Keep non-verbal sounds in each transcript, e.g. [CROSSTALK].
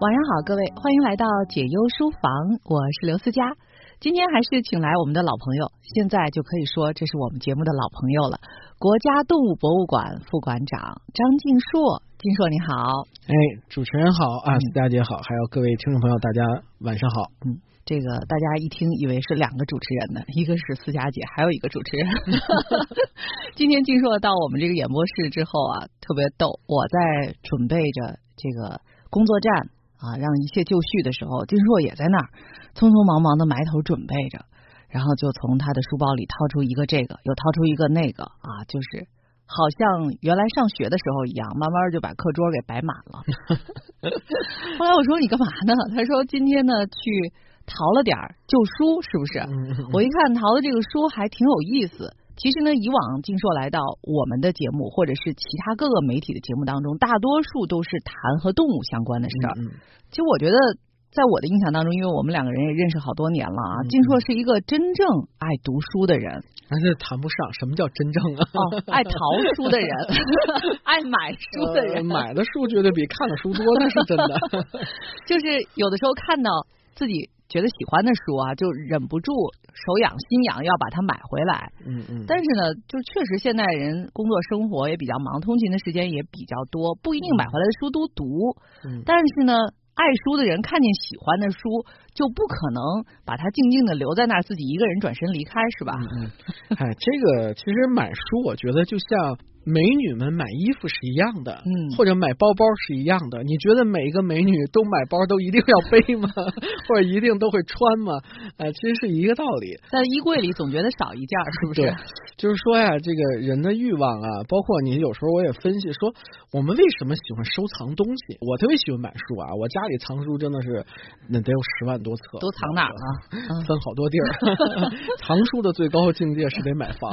晚上好，各位，欢迎来到解忧书房，我是刘思佳。今天还是请来我们的老朋友，现在就可以说这是我们节目的老朋友了。国家动物博物馆副馆长张静硕，静硕你好。哎，主持人好啊，思佳姐好，还有各位听众朋友，大家晚上好。嗯，这个大家一听以为是两个主持人呢，一个是思佳姐，还有一个主持人。[LAUGHS] 今天静硕到我们这个演播室之后啊，特别逗，我在准备着这个工作站。啊，让一切就绪的时候，金硕也在那儿匆匆忙忙的埋头准备着，然后就从他的书包里掏出一个这个，又掏出一个那个啊，就是好像原来上学的时候一样，慢慢就把课桌给摆满了。[LAUGHS] 后来我说你干嘛呢？他说今天呢去淘了点旧书，是不是？我一看淘的这个书还挺有意思。其实呢，以往静硕来到我们的节目，或者是其他各个媒体的节目当中，大多数都是谈和动物相关的事儿。其实我觉得，在我的印象当中，因为我们两个人也认识好多年了啊，静硕是一个真正爱读书的人。但是谈不上什么叫真正啊？哦，爱淘书的人，[LAUGHS] 爱买书的人，买的书绝对比看的书多，那是真的。[LAUGHS] 就是有的时候看到自己。觉得喜欢的书啊，就忍不住手痒心痒，要把它买回来。嗯嗯。但是呢，就确实现代人工作生活也比较忙，通勤的时间也比较多，不一定买回来的书都读。嗯。但是呢，爱书的人看见喜欢的书，就不可能把它静静的留在那儿，自己一个人转身离开，是吧？嗯。哎，这个其实买书，我觉得就像。美女们买衣服是一样的，嗯，或者买包包是一样的。你觉得每一个美女都买包都一定要背吗？[LAUGHS] 或者一定都会穿吗？呃，其实是一个道理。在衣柜里总觉得少一件，是不是？对，就是说呀，这个人的欲望啊，包括你有时候我也分析说，我们为什么喜欢收藏东西？我特别喜欢买书啊，我家里藏书真的是那得有十万多册，都藏哪了？[LAUGHS] 分好多地儿。[LAUGHS] 藏书的最高境界是得买房，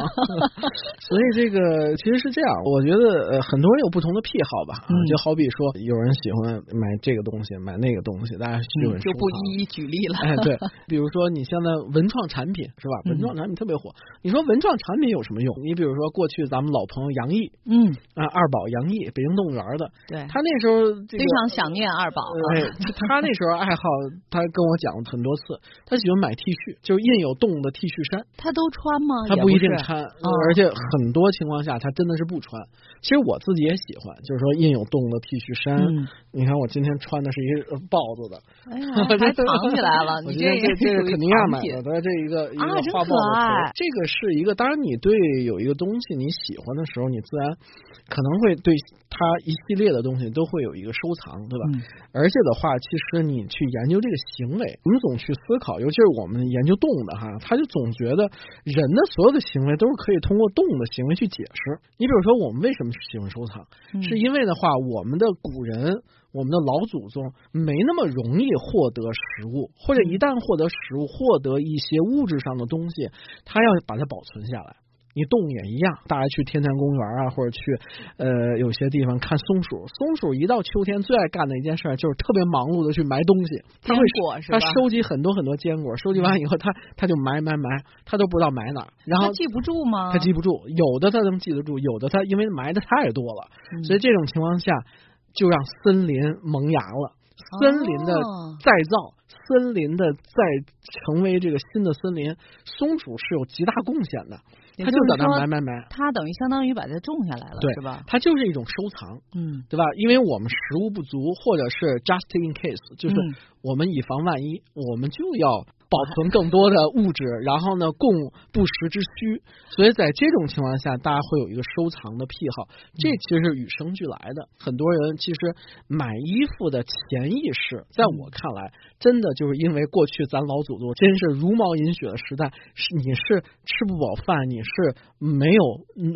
所以这个其实是这样。我觉得呃很多人有不同的癖好吧，就好比说有人喜欢买这个东西，买那个东西，大家喜欢就不一一举例了。哎，对，[LAUGHS] 比如说你现在文创产品是吧？文创产品特别火。你说文创产品有什么用？你比如说过去咱们老朋友杨毅，嗯啊二宝杨毅，北京动物园的，对，他那时候非常想念二宝。哎，[LAUGHS] 他那时候爱好，他跟我讲了很多次，他喜欢买 T 恤，就是印有动物的 T 恤衫。他都穿吗？他不一定穿，而且很多情况下他真的是不穿。其实我自己也喜欢，就是说印有动物的 T 恤衫。你看我今天穿的是一个豹子的，哎呀，[LAUGHS] 还藏起来了。你这这 [LAUGHS] 个肯尼亚买的，这一个一个画豹的头。这个是一个，当然你对有一个东西你喜欢的时候，你自然可能会对它一系列的东西都会有一个收藏，对吧？而且的话，其实你去研究这个行为，我们总去思考，尤其是我们研究动物的哈，他就总觉得人的所有的行为都是可以通过动物的行为去解释。你比如说，我们为什么喜欢收藏，是因为的话，我们的古人。我们的老祖宗没那么容易获得食物，或者一旦获得食物，获得一些物质上的东西，他要把它保存下来。你动物也一样，大家去天坛公园啊，或者去呃有些地方看松鼠，松鼠一到秋天最爱干的一件事就是特别忙碌的去埋东西。坚果是吧？他收集很多很多坚果，收集完以后，它它就埋埋埋，它都不知道埋哪。然后记不住吗？它记不住，有的它能记得住，有的它因为埋的太多了，所以这种情况下。就让森林萌芽了，森林的再造，森林的再成为这个新的森林，松鼠是有极大贡献的。它就在那买买买，他等于相当于把它种下来了，是吧？它就是一种收藏，嗯，对吧？因为我们食物不足，或者是 just in case，就是我们以防万一，我们就要。保存更多的物质，然后呢，供不时之需。所以在这种情况下，大家会有一个收藏的癖好，这其实是与生俱来的。很多人其实买衣服的潜意识，在我看来，真的就是因为过去咱老祖宗真是茹毛饮血的时代，是你是吃不饱饭，你是没有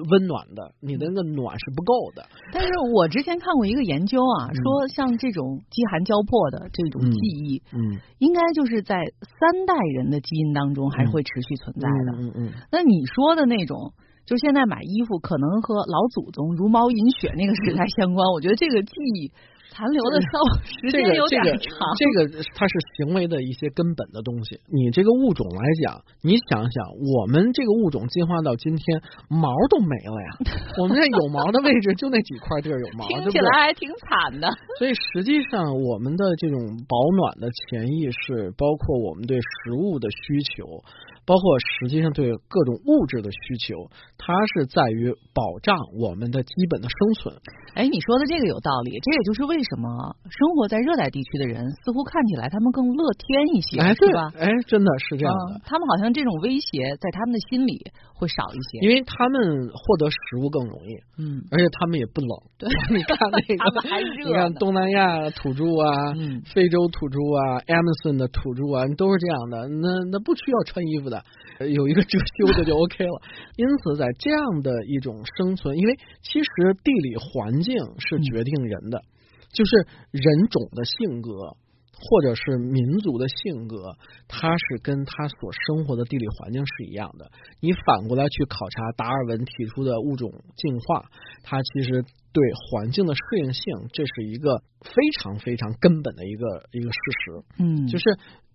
温暖的，你的那个暖是不够的。但是我之前看过一个研究啊，说像这种饥寒交迫的这种记忆，嗯，应该就是在三。代人的基因当中还是会持续存在的。嗯嗯。那你说的那种，就现在买衣服可能和老祖宗茹毛饮血那个时代相关。我觉得这个记忆残留的寿时间有点长。这个它是行为的一些根本的东西。你这个物种来讲，你想想，我们这个物种进化到今天，毛都没了呀。[LAUGHS] 我们这有毛的位置就那几块地儿有毛，听起来还挺惨的。所以实际上，我们的这种保暖的潜意识，包括我们对食物的需求。包括实际上对各种物质的需求，它是在于保障我们的基本的生存。哎，你说的这个有道理，这也就是为什么生活在热带地区的人似乎看起来他们更乐天一些，是吧？哎，真的是这样的。他们好像这种威胁在他们的心里会少一些，因为他们获得食物更容易，嗯，而且他们也不冷。对，你看那个，[LAUGHS] 他们还热。你看东南亚土著啊，嗯非洲土著啊，Amazon 的土著啊，都是这样的。那那不需要穿衣服的。有一个遮羞的就 OK 了，因此在这样的一种生存，因为其实地理环境是决定人的，就是人种的性格或者是民族的性格，它是跟他所生活的地理环境是一样的。你反过来去考察达尔文提出的物种进化，它其实对环境的适应性，这是一个非常非常根本的一个一个事实。嗯，就是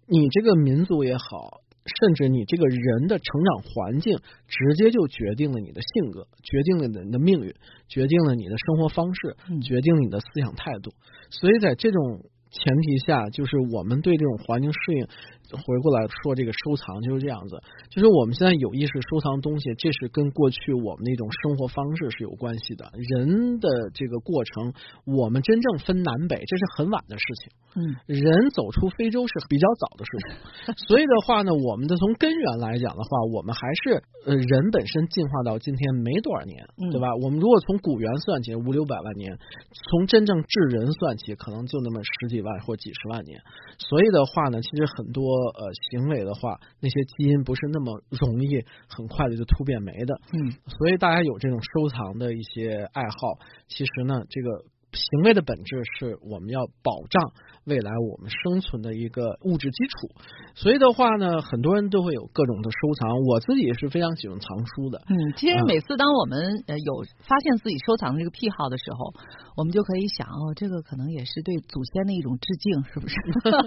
你这个民族也好。甚至你这个人的成长环境，直接就决定了你的性格，决定了你的命运，决定了你的生活方式，决定了你的思想态度。所以在这种。前提下，就是我们对这种环境适应，回过来说这个收藏就是这样子，就是我们现在有意识收藏东西，这是跟过去我们那种生活方式是有关系的。人的这个过程，我们真正分南北，这是很晚的事情。嗯，人走出非洲是比较早的事情，[LAUGHS] 所以的话呢，我们的从根源来讲的话，我们还是呃人本身进化到今天没多少年，对吧？我们如果从古猿算起，五六百万年，从真正智人算起，可能就那么十几。万或几十万年，所以的话呢，其实很多呃行为的话，那些基因不是那么容易很快的就突变没的。嗯，所以大家有这种收藏的一些爱好，其实呢，这个行为的本质是我们要保障。未来我们生存的一个物质基础，所以的话呢，很多人都会有各种的收藏。我自己也是非常喜欢藏书的。嗯，其实每次当我们呃有发现自己收藏的这个癖好的时候，我们就可以想哦，这个可能也是对祖先的一种致敬，是不是？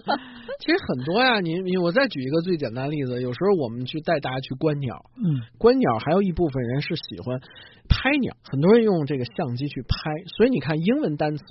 [LAUGHS] 其实很多呀，你你我再举一个最简单的例子，有时候我们去带大家去观鸟，嗯，观鸟还有一部分人是喜欢拍鸟，很多人用这个相机去拍，所以你看英文单词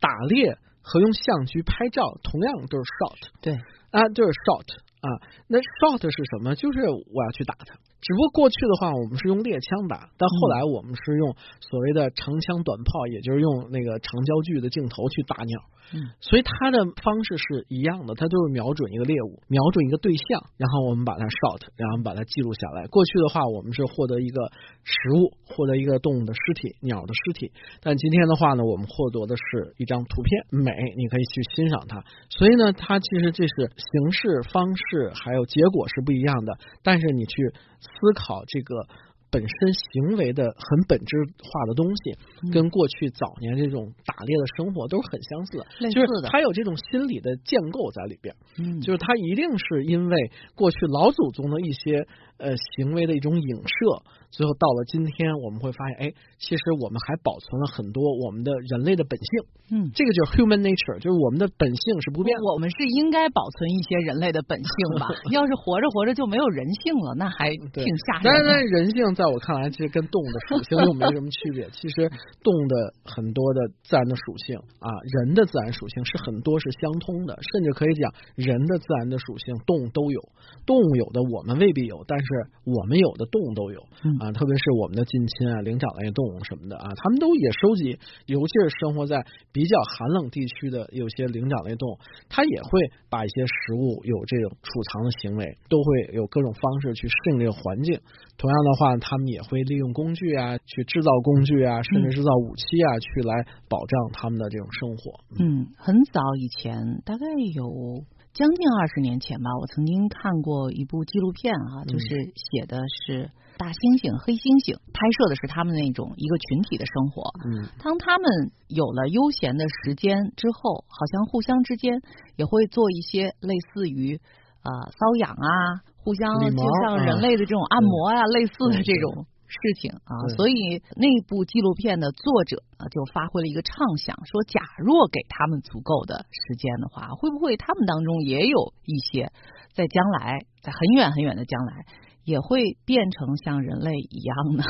打猎。和用相机拍照同样都是 shot，对啊，就是 shot 啊，那 shot 是什么？就是我要去打它。只不过过去的话，我们是用猎枪打，但后来我们是用所谓的长枪短炮，也就是用那个长焦距的镜头去打鸟。嗯，所以它的方式是一样的，它都是瞄准一个猎物，瞄准一个对象，然后我们把它 shot，然后把它记录下来。过去的话，我们是获得一个食物，获得一个动物的尸体，鸟的尸体。但今天的话呢，我们获得的是一张图片，美，你可以去欣赏它。所以呢，它其实这是形式、方式还有结果是不一样的，但是你去思考这个。本身行为的很本质化的东西，跟过去早年这种打猎的生活都是很相似的，就是他有这种心理的建构在里边，嗯，就是他一定是因为过去老祖宗的一些呃行为的一种影射。最后到了今天，我们会发现，哎，其实我们还保存了很多我们的人类的本性。嗯，这个就是 human nature，就是我们的本性是不变。我们是应该保存一些人类的本性吧？[LAUGHS] 要是活着活着就没有人性了，那还挺吓人。但是人性在我看来，其实跟动物的属性又没什么区别。其实动物的很多的自然的属性啊，人的自然属性是很多是相通的，甚至可以讲人的自然的属性动物都有，动物有的我们未必有，但是我们有的动物都有。嗯。啊，特别是我们的近亲啊，灵长类动物什么的啊，他们都也收集，尤其是生活在比较寒冷地区的有些灵长类动物，它也会把一些食物有这种储藏的行为，都会有各种方式去适应这个环境。同样的话，他们也会利用工具啊，去制造工具啊，甚至制造武器啊，去来保障他们的这种生活。嗯，很早以前，大概有将近二十年前吧，我曾经看过一部纪录片啊，就是写的是。大猩猩、黑猩猩拍摄的是他们那种一个群体的生活。嗯，当他们有了悠闲的时间之后，好像互相之间也会做一些类似于呃瘙痒啊，互相就像人类的这种按摩呀，类似的这种事情啊。所以那部纪录片的作者啊，就发挥了一个畅想，说假若给他们足够的时间的话，会不会他们当中也有一些在将来，在很远很远的将来。也会变成像人类一样的。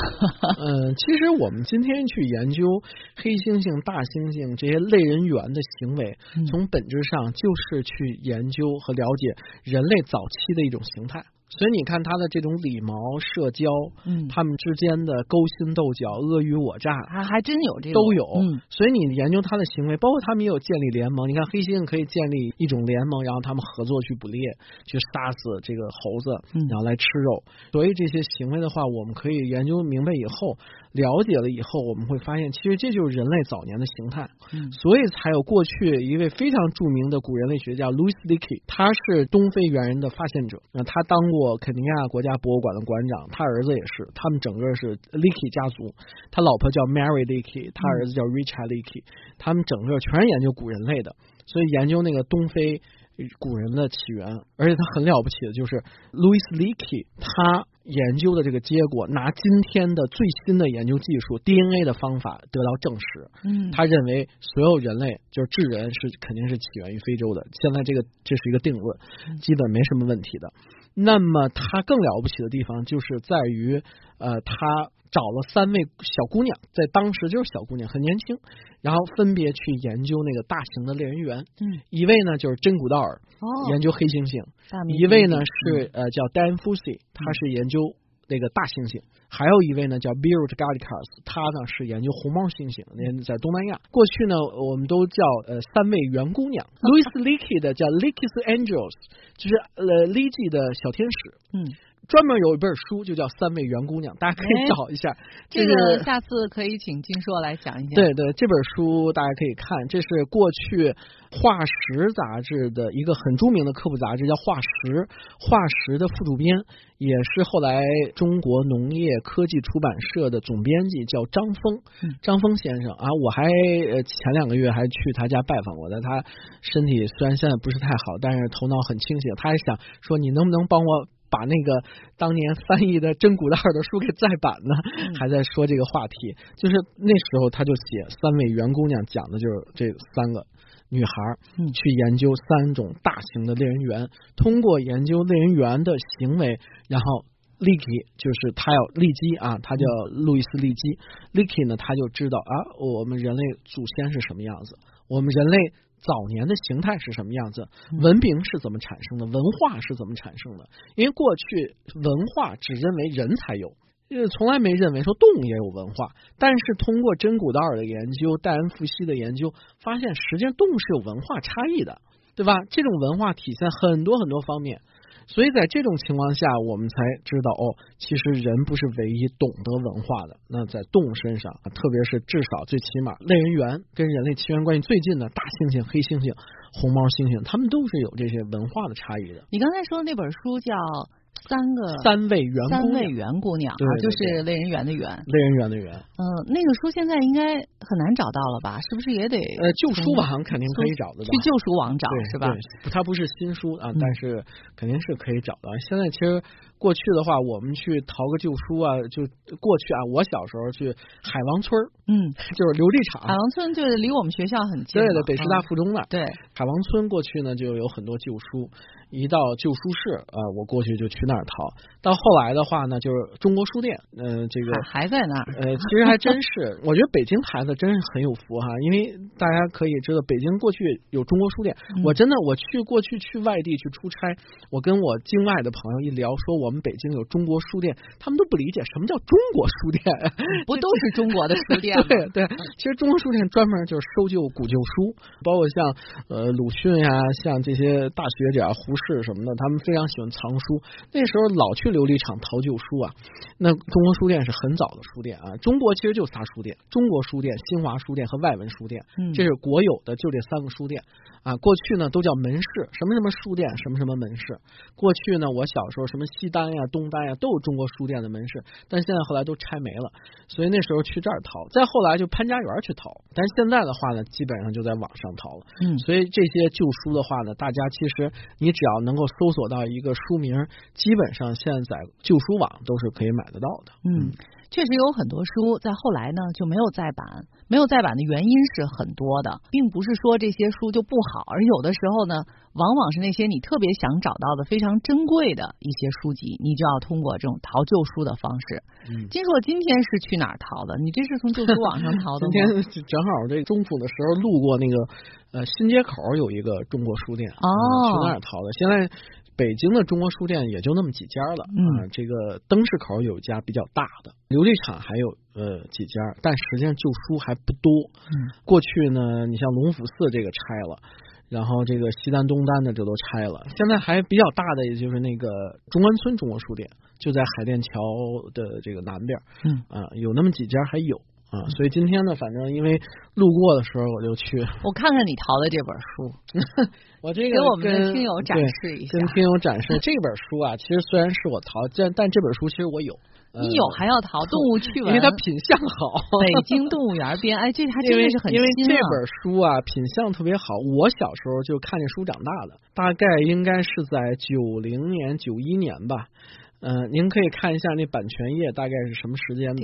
嗯，[LAUGHS] 其实我们今天去研究黑猩猩、大猩猩这些类人猿的行为，从本质上就是去研究和了解人类早期的一种形态。所以你看他的这种礼貌、社交，嗯，他们之间的勾心斗角、尔虞我诈，还还真有这个都有。嗯，所以你研究他的行为，包括他们也有建立联盟。你看黑猩猩可以建立一种联盟，然后他们合作去捕猎，去杀死这个猴子，然后来吃肉。所以这些行为的话，我们可以研究明白以后。了解了以后，我们会发现，其实这就是人类早年的形态，嗯。所以才有过去一位非常著名的古人类学家 Louis Leakey，他是东非猿人的发现者，那他当过肯尼亚国家博物馆的馆长，他儿子也是，他们整个是 Leakey 家族，他老婆叫 Mary Leakey，他儿子叫 Richard Leakey，他们整个全是研究古人类的，所以研究那个东非。古人的起源，而且他很了不起的，就是 Louis Leakey，他研究的这个结果，拿今天的最新的研究技术 DNA 的方法得到证实。嗯，他认为所有人类就是智人是肯定是起源于非洲的，现在这个这是一个定论，基本没什么问题的。那么他更了不起的地方，就是在于呃他。找了三位小姑娘，在当时就是小姑娘，很年轻，然后分别去研究那个大型的猎人猿。嗯，一位呢就是真古道尔，研究黑猩猩；一位呢是呃叫 Dan Fusi，他是研究那个大猩猩；还有一位呢叫 Bill g a l i c a s 他呢是研究红毛猩猩。那在东南亚，过去呢我们都叫呃三位圆姑娘。[LAUGHS] Louis Leakey 的叫 Leakey's Angels，就是呃 Leakey 的小天使。嗯。专门有一本书，就叫《三位圆姑娘》，大家可以找一下。这个下次可以请金硕来讲一讲。对对，这本书大家可以看，这是过去《化石》杂志的一个很著名的科普杂志，叫《化石》。《化石》的副主编也是后来中国农业科技出版社的总编辑，叫张峰。张峰先生啊，我还前两个月还去他家拜访过，但他身体虽然现在不是太好，但是头脑很清醒。他还想说，你能不能帮我？把那个当年翻译的真古道的书给再版呢，还在说这个话题。就是那时候他就写三位圆姑娘，讲的就是这三个女孩去研究三种大型的猎人猿，通过研究猎人猿的行为，然后利基就是他要利基啊，他叫路易斯利基，利基呢他就知道啊，我们人类祖先是什么样子，我们人类。早年的形态是什么样子？文明是怎么产生的？文化是怎么产生的？因为过去文化只认为人才有，呃，从来没认为说动物也有文化。但是通过真古道尔的研究、戴恩·富西的研究，发现实际上动物是有文化差异的，对吧？这种文化体现很多很多方面。所以在这种情况下，我们才知道哦，其实人不是唯一懂得文化的。那在动物身上，特别是至少最起码类人猿跟人类亲缘关系最近的大猩猩、黑猩猩、红毛猩猩，他们都是有这些文化的差异的。你刚才说的那本书叫？三个三位圆三位圆姑娘啊，就是类人猿的猿，类人猿的猿。嗯，那个书现在应该很难找到了吧？是不是也得呃旧书网肯定可以找得到，去旧书网找是吧？它不是新书啊，但是肯定是可以找到。现在其实。过去的话，我们去淘个旧书啊，就过去啊。我小时候去海王村嗯，就是琉璃厂。海王村就是离我们学校很近。对对，北师大附中那。对，海王村过去呢，就有很多旧书。一到旧书市啊，我过去就去那儿淘。到后来的话呢，就是中国书店，嗯，这个还在那儿。呃，其实还真是，我觉得北京孩子真是很有福哈，因为大家可以知道，北京过去有中国书店。我真的，我去过去去外地去出差，我跟我境外的朋友一聊，说我们北京有中国书店，他们都不理解什么叫中国书店，[LAUGHS] 不都是中国的书店？[LAUGHS] 对对，其实中国书店专门就是收旧古旧书，包括像呃鲁迅呀，像这些大学者胡。适什么的？他们非常喜欢藏书，那时候老去琉璃厂淘旧书啊。那中国书店是很早的书店啊。中国其实就仨书店：中国书店、新华书店和外文书店。这是国有的，就这三个书店。啊，过去呢都叫门市，什么什么书店，什么什么门市。过去呢，我小时候什么西单呀、东单呀，都有中国书店的门市，但现在后来都拆没了，所以那时候去这儿淘。再后来就潘家园去淘，但现在的话呢，基本上就在网上淘了。嗯，所以这些旧书的话呢，大家其实你只要能够搜索到一个书名，基本上现在旧书网都是可以买得到的。嗯。确实有很多书在后来呢就没有再版，没有再版的原因是很多的，并不是说这些书就不好，而有的时候呢，往往是那些你特别想找到的非常珍贵的一些书籍，你就要通过这种淘旧书的方式。嗯，金硕今天是去哪儿淘的？你这是从旧书网上淘的 [LAUGHS] 吗？今天正好这中午的时候路过那个呃新街口有一个中国书店，哦，去那儿淘的。现在。北京的中国书店也就那么几家了，嗯，这个灯市口有一家比较大的，琉璃厂还有呃几家，但实际上旧书还不多。嗯，过去呢，你像龙福寺这个拆了，然后这个西单、东单的这都拆了，现在还比较大的，也就是那个中关村中国书店，就在海淀桥的这个南边，嗯啊，有那么几家还有。啊，所以今天呢，反正因为路过的时候我就去，我看看你淘的这本书，[LAUGHS] 我这个给我们的听友展示一下，跟听友展示这本书啊，其实虽然是我淘，但但这本书其实我有，你有还要淘动物趣闻，因为它品相好，北京动物园编，哎，这还 [LAUGHS] 真的是很因为这本书啊品相特别好，我小时候就看这书长大的，大概应该是在九零年九一年吧。嗯，您可以看一下那版权页，大概是什么时间的？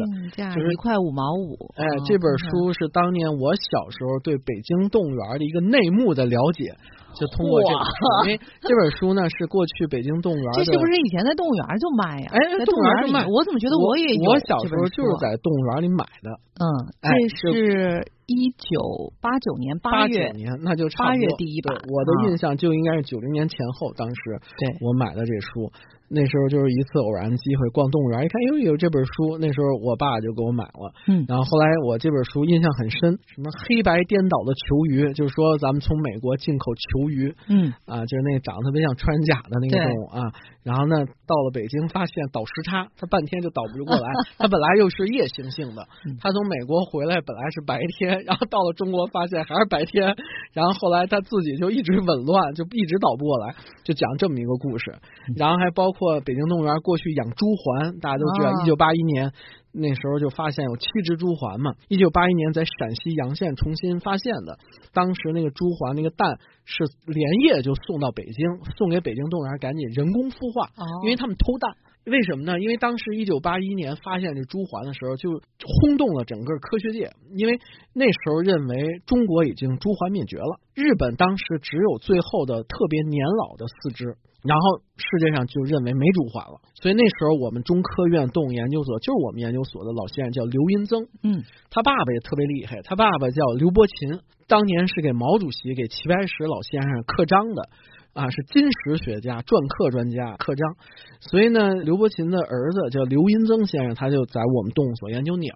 就是一块五毛五。哎，这本书是当年我小时候对北京动物园的一个内幕的了解。就通过这个，因为这本书呢是过去北京动物园这是不是以前在动物园就卖呀？哎，在动物园就卖，我怎么觉得我也？我小时候就是在动物园里买的。嗯，这是一九八九年八月年，那就八月第一版。我的印象就应该是九零年前后，当时对我买的这书，那时候就是一次偶然的机会逛动物园，一看哟有这本书，那时候我爸就给我买了。嗯，然后后来我这本书印象很深，什么黑白颠倒的球鱼，就是说咱们从美国进口球鱼。嗯。啊，就是那个长得特别像穿甲的那个动物啊，然后呢，到了北京发现倒时差，它半天就倒不过来。它本来又是夜行性的，它从美国回来本来是白天，然后到了中国发现还是白天，然后后来它自己就一直紊乱，就一直倒不过来，就讲这么一个故事。然后还包括北京动物园过去养朱鹮，大家都知道，一九八一年。那时候就发现有七只朱鹮嘛，一九八一年在陕西洋县重新发现的。当时那个朱鹮那个蛋是连夜就送到北京，送给北京动物园赶紧人工孵化，因为他们偷蛋。为什么呢？因为当时一九八一年发现这朱鹮的时候，就轰动了整个科学界，因为那时候认为中国已经朱鹮灭绝了，日本当时只有最后的特别年老的四只。然后世界上就认为没朱鹮了，所以那时候我们中科院动物研究所就是我们研究所的老先生叫刘银增，嗯，他爸爸也特别厉害，他爸爸叫刘伯禽，当年是给毛主席给齐白石老先生刻章的。啊，是金石学家、篆刻专家、刻章，所以呢，刘伯禽的儿子叫刘银增先生，他就在我们动物所研究鸟。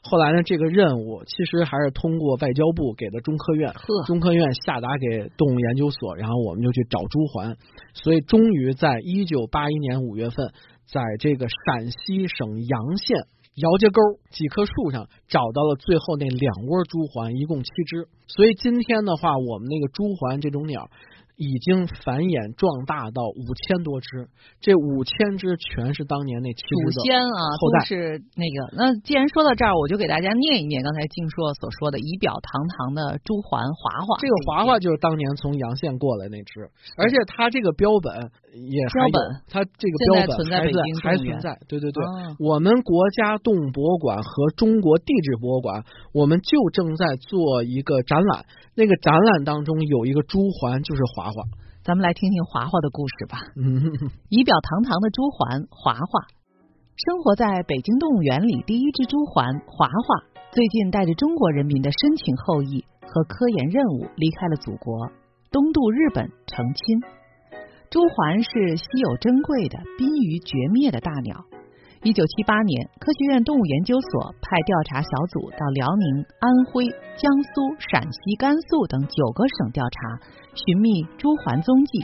后来呢，这个任务其实还是通过外交部给的中科院，中科院下达给动物研究所，然后我们就去找朱鹮。所以，终于在一九八一年五月份，在这个陕西省洋县姚家沟几棵树上找到了最后那两窝朱鹮，一共七只。所以今天的话，我们那个朱鹮这种鸟。已经繁衍壮大到五千多只，这五千只全是当年那七祖先啊，后代是那个。那既然说到这儿，我就给大家念一念刚才静硕所说的仪表堂堂的朱鹮华华。这个华华就是当年从阳县过来那只，而且它这个标本也标本，它这个标本还在还存在。对对对，我们国家动物博物馆和中国地质博物馆，我们就正在做一个展览。那个展览当中有一个朱鹮，就是华华。咱们来听听华华的故事吧。仪表堂堂的朱鹮华华，生活在北京动物园里第一只朱鹮华华，最近带着中国人民的深情厚谊和科研任务离开了祖国，东渡日本成亲。朱鹮是稀有珍贵的、濒于绝灭的大鸟。一九七八年，科学院动物研究所派调查小组到辽宁、安徽、江苏、陕西、甘肃等九个省调查，寻觅朱鹮踪迹，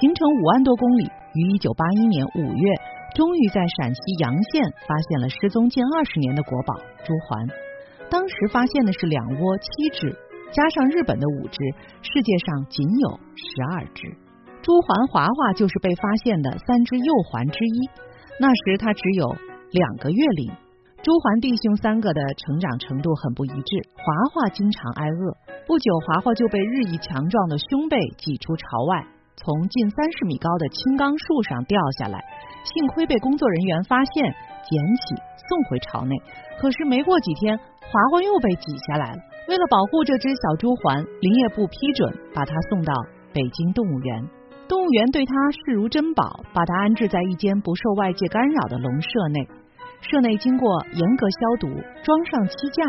行程五万多公里。于一九八一年五月，终于在陕西洋县发现了失踪近二十年的国宝朱鹮。当时发现的是两窝七只，加上日本的五只，世界上仅有十二只。朱环华华就是被发现的三只幼鹮之一。那时他只有两个月龄，朱环弟兄三个的成长程度很不一致，华华经常挨饿。不久，华华就被日益强壮的兄辈挤出巢外，从近三十米高的青冈树上掉下来，幸亏被工作人员发现，捡起送回巢内。可是没过几天，华华又被挤下来了。为了保护这只小朱环，林业部批准把它送到北京动物园。动物园对它视如珍宝，把它安置在一间不受外界干扰的笼舍内。舍内经过严格消毒，装上栖架，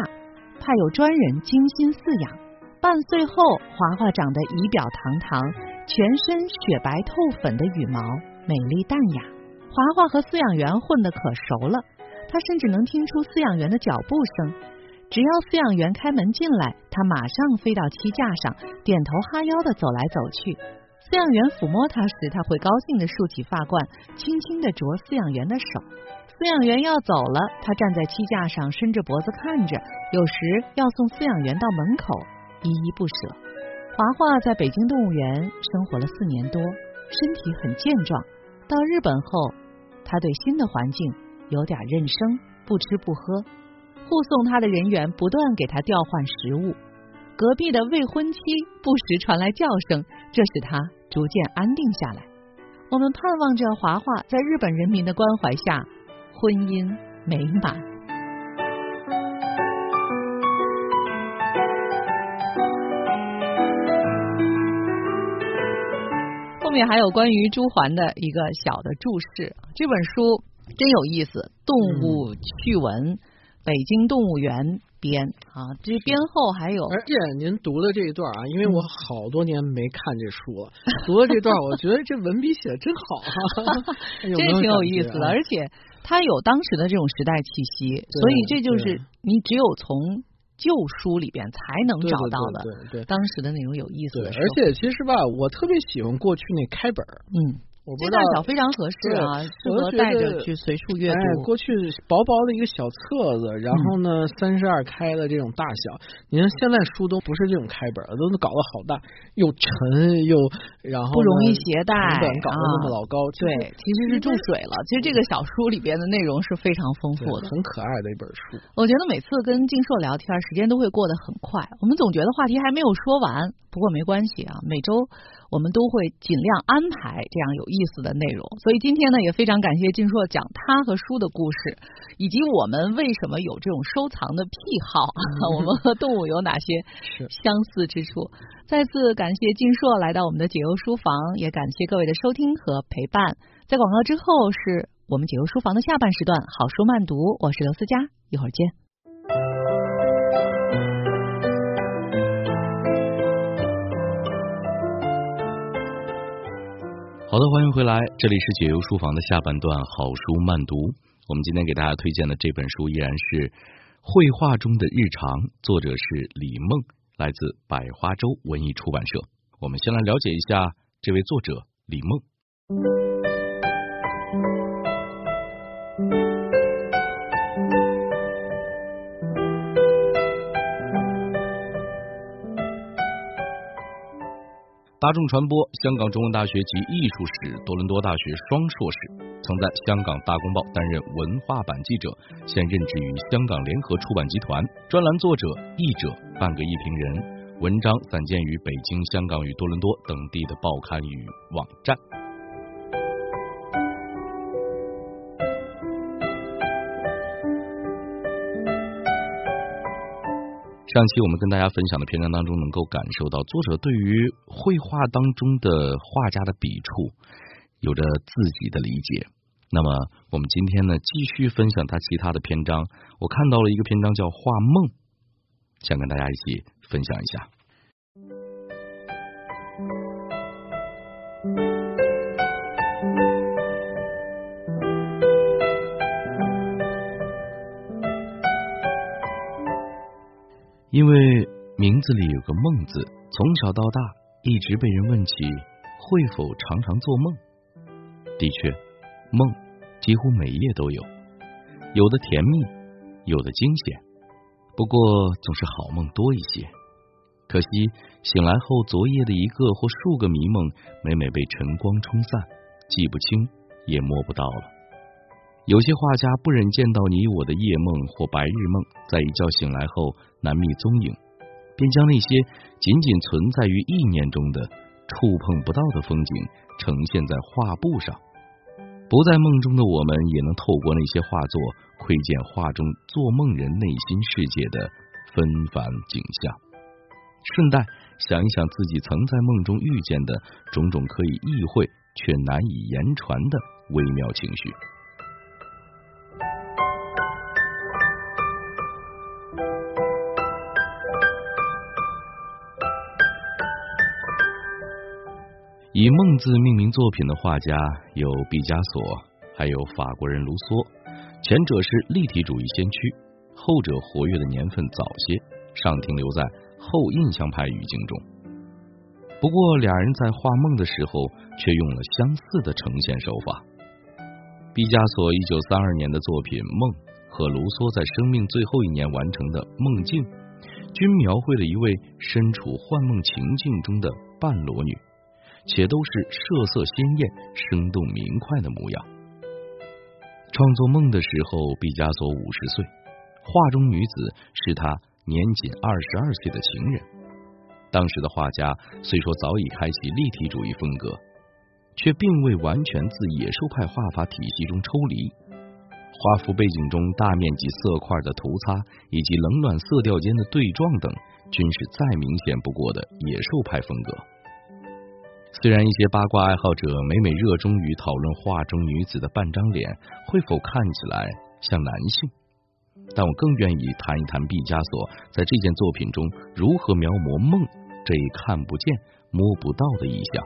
派有专人精心饲养。半岁后，华华长得仪表堂堂，全身雪白透粉的羽毛，美丽淡雅。华华和饲养员混得可熟了，他甚至能听出饲养员的脚步声。只要饲养员开门进来，他马上飞到栖架上，点头哈腰的走来走去。饲养员抚摸它时，它会高兴的竖起发冠，轻轻的啄饲养员的手。饲养员要走了，它站在栖架上，伸着脖子看着，有时要送饲养员到门口，依依不舍。华华在北京动物园生活了四年多，身体很健壮。到日本后，他对新的环境有点认生，不吃不喝。护送他的人员不断给他调换食物。隔壁的未婚妻不时传来叫声，这使他逐渐安定下来。我们盼望着华华在日本人民的关怀下。婚姻美满。后面还有关于朱桓的一个小的注释，这本书真有意思，动物趣闻，北京动物园。编啊，这编后还有，而且您读的这一段啊，因为我好多年没看这书了，读了这段，我觉得这文笔写的真好，[LAUGHS] 这挺有意思的，而且它有当时的这种时代气息，所以这就是你只有从旧书里边才能找到的，对对，当时的那种有意思的。而且其实吧，我特别喜欢过去那开本嗯。这大小非常合适啊，适合带着去随处阅读。过去薄薄的一个小册子，然后呢，三十二开的这种大小。你看现在书都不是这种开本，都搞得好大，又沉又然后不容易携带，成本搞得那么老高。对，其实是注水了。其实这个小书里边的内容是非常丰富的，很可爱的一本书。我觉得每次跟静硕聊天，时间都会过得很快。我们总觉得话题还没有说完，不过没关系啊，每周。我们都会尽量安排这样有意思的内容，所以今天呢也非常感谢静硕讲他和书的故事，以及我们为什么有这种收藏的癖好，[LAUGHS] 我们和动物有哪些相似之处。再次感谢静硕来到我们的解忧书房，也感谢各位的收听和陪伴。在广告之后是我们解忧书房的下半时段，好书慢读，我是刘思佳，一会儿见。好的，欢迎回来，这里是解忧书房的下半段好书慢读。我们今天给大家推荐的这本书依然是《绘画中的日常》，作者是李梦，来自百花洲文艺出版社。我们先来了解一下这位作者李梦。大众传播，香港中文大学及艺术史，多伦多大学双硕士，曾在香港大公报担任文化版记者，现任职于香港联合出版集团，专栏作者、译者，半个艺评人，文章散见于北京、香港与多伦多等地的报刊与网站。上期我们跟大家分享的篇章当中，能够感受到作者对于绘画当中的画家的笔触有着自己的理解。那么我们今天呢，继续分享他其他的篇章。我看到了一个篇章叫《画梦》，想跟大家一起分享一下。因为名字里有个“梦”字，从小到大一直被人问起会否常常做梦。的确，梦几乎每夜都有，有的甜蜜，有的惊险，不过总是好梦多一些。可惜醒来后，昨夜的一个或数个迷梦，每每被晨光冲散，记不清，也摸不到了。有些画家不忍见到你我的夜梦或白日梦，在一觉醒来后难觅踪影，便将那些仅仅存在于意念中的触碰不到的风景呈现在画布上。不在梦中的我们，也能透过那些画作，窥见画中做梦人内心世界的纷繁景象。顺带想一想自己曾在梦中遇见的种种可以意会却难以言传的微妙情绪。以梦字命名作品的画家有毕加索，还有法国人卢梭。前者是立体主义先驱，后者活跃的年份早些，尚停留在后印象派语境中。不过，俩人在画梦的时候却用了相似的呈现手法。毕加索一九三二年的作品《梦》和卢梭在生命最后一年完成的《梦境》，均描绘了一位身处幻梦情境中的半裸女。且都是色色鲜艳、生动明快的模样。创作梦的时候，毕加索五十岁，画中女子是他年仅二十二岁的情人。当时的画家虽说早已开启立体主义风格，却并未完全自野兽派画法体系中抽离。画幅背景中大面积色块的涂擦，以及冷暖色调间的对撞等，均是再明显不过的野兽派风格。虽然一些八卦爱好者每每热衷于讨论画中女子的半张脸会否看起来像男性，但我更愿意谈一谈毕加索在这件作品中如何描摹梦这一看不见、摸不到的意象。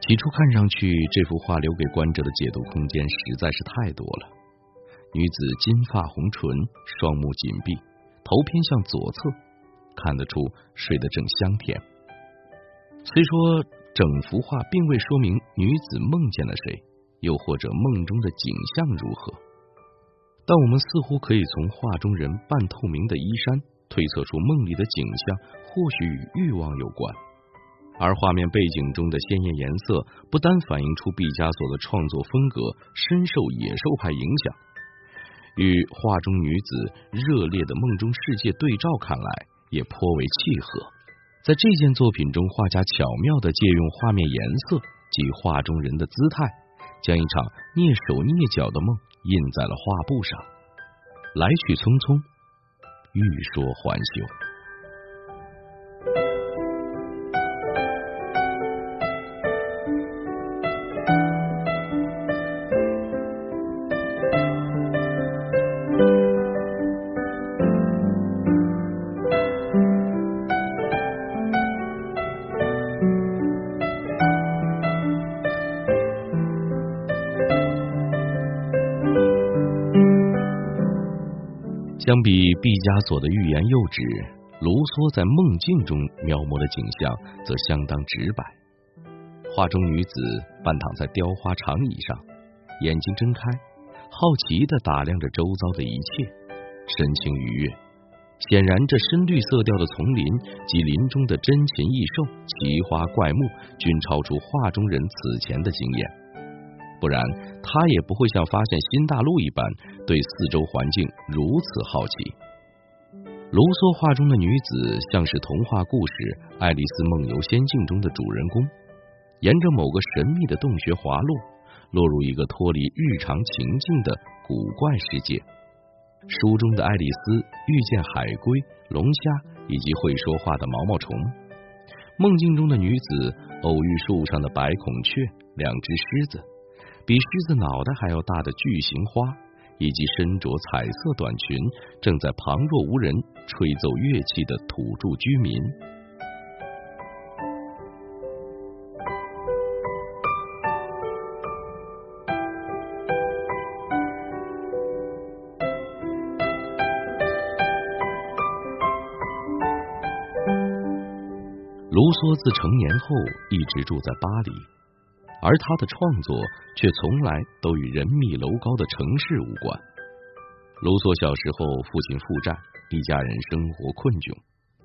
起初看上去，这幅画留给观者的解读空间实在是太多了。女子金发红唇，双目紧闭，头偏向左侧，看得出睡得正香甜。虽说。整幅画并未说明女子梦见了谁，又或者梦中的景象如何，但我们似乎可以从画中人半透明的衣衫推测出梦里的景象或许与欲望有关。而画面背景中的鲜艳颜色不单反映出毕加索的创作风格深受野兽派影响，与画中女子热烈的梦中世界对照，看来也颇为契合。在这件作品中，画家巧妙的借用画面颜色及画中人的姿态，将一场蹑手蹑脚的梦印在了画布上。来去匆匆，欲说还休。加索的欲言又止，卢梭在梦境中描摹的景象则相当直白。画中女子半躺在雕花长椅上，眼睛睁开，好奇的打量着周遭的一切，神情愉悦。显然，这深绿色调的丛林及林中的珍禽异兽、奇花怪木，均超出画中人此前的经验。不然，他也不会像发现新大陆一般对四周环境如此好奇。卢梭画中的女子像是童话故事《爱丽丝梦游仙境》中的主人公，沿着某个神秘的洞穴滑落，落入一个脱离日常情境的古怪世界。书中的爱丽丝遇见海龟、龙虾以及会说话的毛毛虫，梦境中的女子偶遇树上的白孔雀、两只狮子。比狮子脑袋还要大的巨型花，以及身着彩色短裙、正在旁若无人吹奏乐器的土著居民。卢梭自成年后一直住在巴黎。而他的创作却从来都与人密楼高的城市无关。卢梭小时候父亲负债，一家人生活困窘。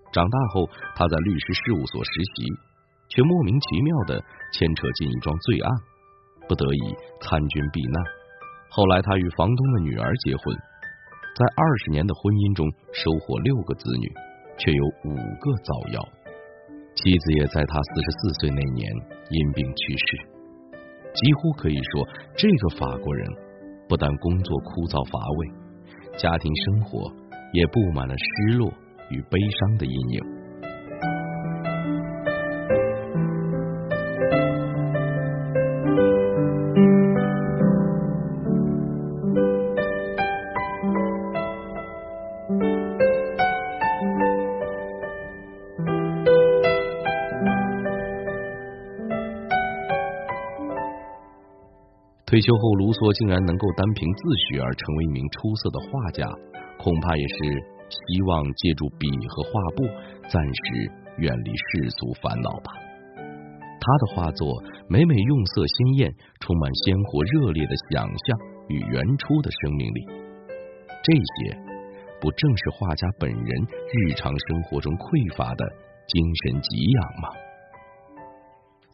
长大后，他在律师事务所实习，却莫名其妙的牵扯进一桩罪案，不得已参军避难。后来，他与房东的女儿结婚，在二十年的婚姻中收获六个子女，却有五个早夭。妻子也在他四十四岁那年因病去世。几乎可以说，这个法国人不但工作枯燥乏味，家庭生活也布满了失落与悲伤的阴影。退休后，卢梭竟然能够单凭自学而成为一名出色的画家，恐怕也是希望借助笔和画布暂时远离世俗烦恼吧。他的画作每每用色鲜艳，充满鲜活热烈的想象与原初的生命力。这些不正是画家本人日常生活中匮乏的精神给养吗？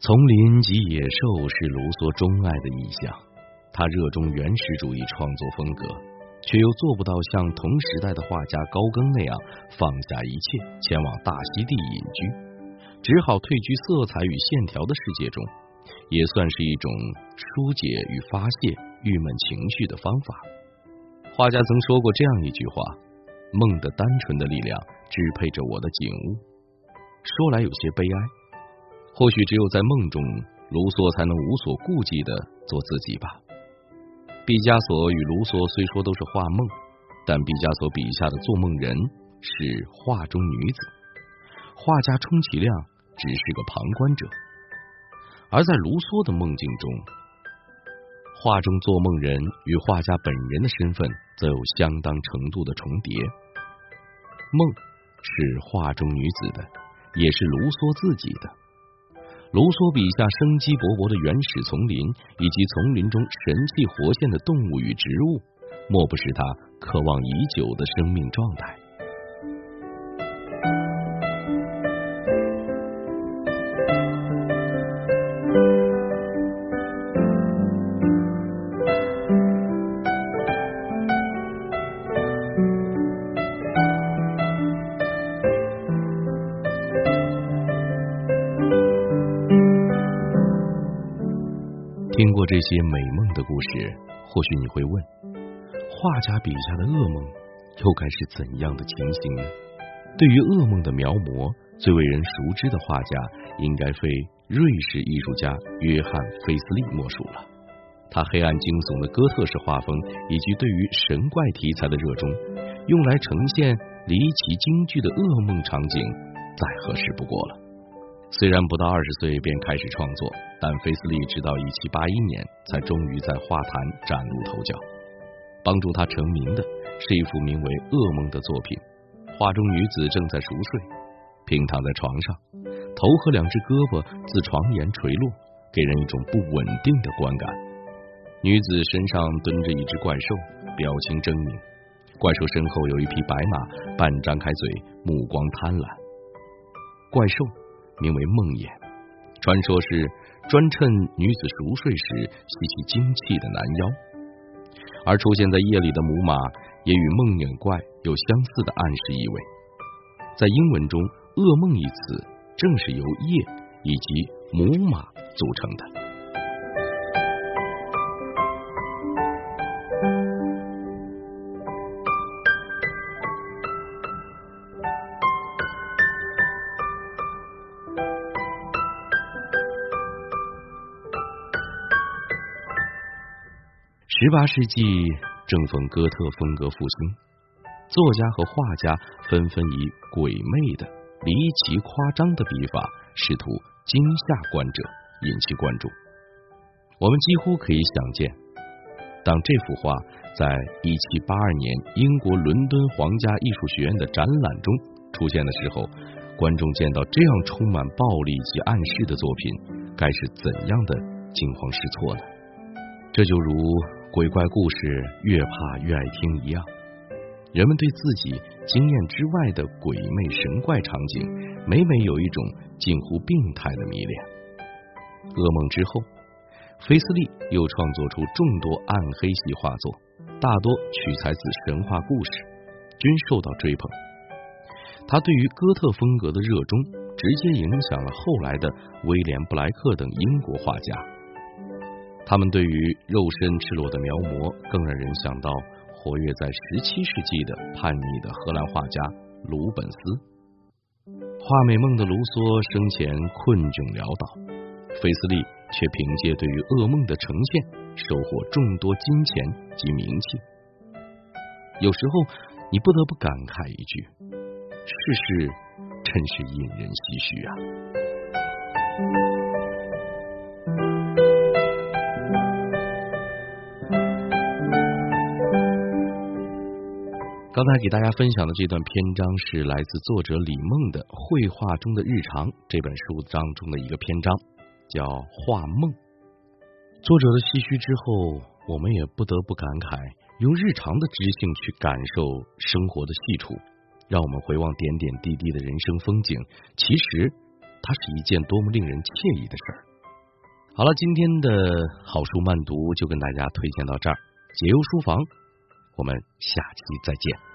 丛林及野兽是卢梭钟爱的意象，他热衷原始主义创作风格，却又做不到像同时代的画家高更那样放下一切前往大溪地隐居，只好退居色彩与线条的世界中，也算是一种疏解与发泄郁闷情绪的方法。画家曾说过这样一句话：“梦的单纯的力量支配着我的景物。”说来有些悲哀。或许只有在梦中，卢梭才能无所顾忌的做自己吧。毕加索与卢梭虽说都是画梦，但毕加索笔下的做梦人是画中女子，画家充其量只是个旁观者。而在卢梭的梦境中，画中做梦人与画家本人的身份则有相当程度的重叠。梦是画中女子的，也是卢梭自己的。卢梭笔下生机勃勃的原始丛林，以及丛林中神气活现的动物与植物，莫不是他渴望已久的生命状态。些美梦的故事，或许你会问：画家笔下的噩梦又该是怎样的情形呢？对于噩梦的描摹，最为人熟知的画家应该非瑞士艺术家约翰·菲斯利莫属了。他黑暗惊悚的哥特式画风，以及对于神怪题材的热衷，用来呈现离奇惊惧的噩梦场景，再合适不过了。虽然不到二十岁便开始创作，但菲斯利直到一七八一年才终于在画坛崭露头角。帮助他成名的是一幅名为《噩梦》的作品。画中女子正在熟睡，平躺在床上，头和两只胳膊自床沿垂落，给人一种不稳定的观感。女子身上蹲着一只怪兽，表情狰狞。怪兽身后有一匹白马，半张开嘴，目光贪婪。怪兽。名为梦魇，传说是专趁女子熟睡时吸其精气的男妖，而出现在夜里的母马也与梦魇怪有相似的暗示意味。在英文中，噩梦一词正是由夜以及母马组成的。十八世纪正逢哥特风格复兴，作家和画家纷纷以鬼魅的、离奇夸张的笔法，试图惊吓观者，引起关注。我们几乎可以想见，当这幅画在一七八二年英国伦敦皇家艺术学院的展览中出现的时候，观众见到这样充满暴力及暗示的作品，该是怎样的惊慌失措呢？这就如。鬼怪故事越怕越爱听一样，人们对自己经验之外的鬼魅神怪场景，每每有一种近乎病态的迷恋。噩梦之后，菲斯利又创作出众多暗黑系画作，大多取材自神话故事，均受到追捧。他对于哥特风格的热衷，直接影响了后来的威廉布莱克等英国画家。他们对于肉身赤裸的描摹，更让人想到活跃在十七世纪的叛逆的荷兰画家鲁本斯。画美梦的卢梭生前困窘潦倒，菲斯利却凭借对于噩梦的呈现，收获众多金钱及名气。有时候。你不得不感慨一句：世事真是引人唏嘘啊！刚才给大家分享的这段篇章是来自作者李梦的《绘画中的日常》这本书当中的一个篇章，叫《画梦》。作者的唏嘘之后，我们也不得不感慨。用日常的知性去感受生活的细处，让我们回望点点滴滴的人生风景。其实，它是一件多么令人惬意的事儿。好了，今天的好书慢读就跟大家推荐到这儿。解忧书房，我们下期再见。